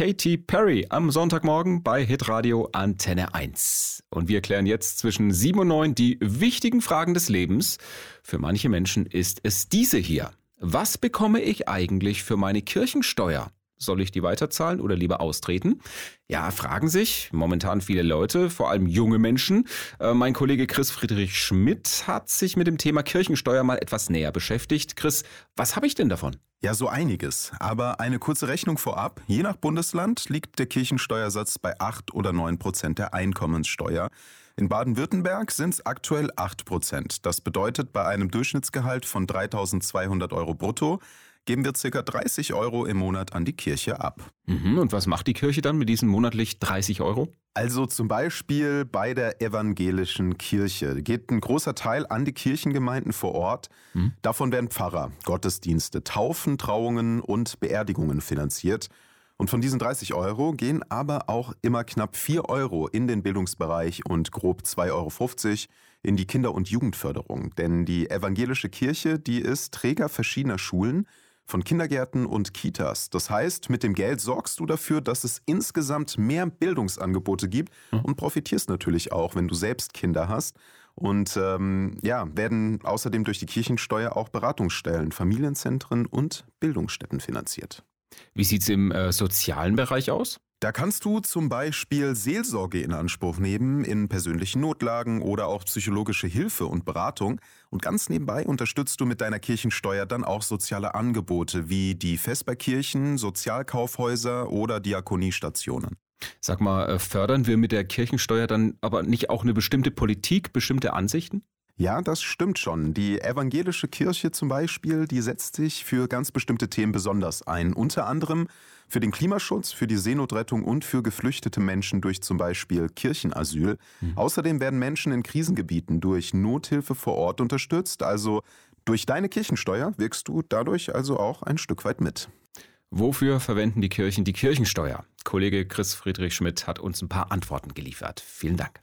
Katy Perry am Sonntagmorgen bei Hitradio Antenne 1. Und wir klären jetzt zwischen 7 und 9 die wichtigen Fragen des Lebens. Für manche Menschen ist es diese hier. Was bekomme ich eigentlich für meine Kirchensteuer? Soll ich die weiterzahlen oder lieber austreten? Ja, fragen sich momentan viele Leute, vor allem junge Menschen. Äh, mein Kollege Chris Friedrich Schmidt hat sich mit dem Thema Kirchensteuer mal etwas näher beschäftigt. Chris, was habe ich denn davon? Ja, so einiges. Aber eine kurze Rechnung vorab. Je nach Bundesland liegt der Kirchensteuersatz bei 8 oder 9 Prozent der Einkommenssteuer. In Baden-Württemberg sind es aktuell 8 Prozent. Das bedeutet bei einem Durchschnittsgehalt von 3200 Euro brutto geben wir ca. 30 Euro im Monat an die Kirche ab. Mhm, und was macht die Kirche dann mit diesen monatlich 30 Euro? Also zum Beispiel bei der evangelischen Kirche geht ein großer Teil an die Kirchengemeinden vor Ort. Mhm. Davon werden Pfarrer, Gottesdienste, Taufen, Trauungen und Beerdigungen finanziert. Und von diesen 30 Euro gehen aber auch immer knapp 4 Euro in den Bildungsbereich und grob 2,50 Euro in die Kinder- und Jugendförderung. Denn die evangelische Kirche, die ist Träger verschiedener Schulen von Kindergärten und Kitas. Das heißt, mit dem Geld sorgst du dafür, dass es insgesamt mehr Bildungsangebote gibt mhm. und profitierst natürlich auch, wenn du selbst Kinder hast. Und ähm, ja, werden außerdem durch die Kirchensteuer auch Beratungsstellen, Familienzentren und Bildungsstätten finanziert. Wie sieht es im äh, sozialen Bereich aus? Da kannst du zum Beispiel Seelsorge in Anspruch nehmen in persönlichen Notlagen oder auch psychologische Hilfe und Beratung. Und ganz nebenbei unterstützt du mit deiner Kirchensteuer dann auch soziale Angebote wie die Vesperkirchen, Sozialkaufhäuser oder Diakoniestationen. Sag mal, äh, fördern wir mit der Kirchensteuer dann aber nicht auch eine bestimmte Politik, bestimmte Ansichten? Ja, das stimmt schon. Die evangelische Kirche zum Beispiel, die setzt sich für ganz bestimmte Themen besonders ein. Unter anderem für den Klimaschutz, für die Seenotrettung und für geflüchtete Menschen durch zum Beispiel Kirchenasyl. Mhm. Außerdem werden Menschen in Krisengebieten durch Nothilfe vor Ort unterstützt. Also durch deine Kirchensteuer wirkst du dadurch also auch ein Stück weit mit. Wofür verwenden die Kirchen die Kirchensteuer? Kollege Chris Friedrich Schmidt hat uns ein paar Antworten geliefert. Vielen Dank.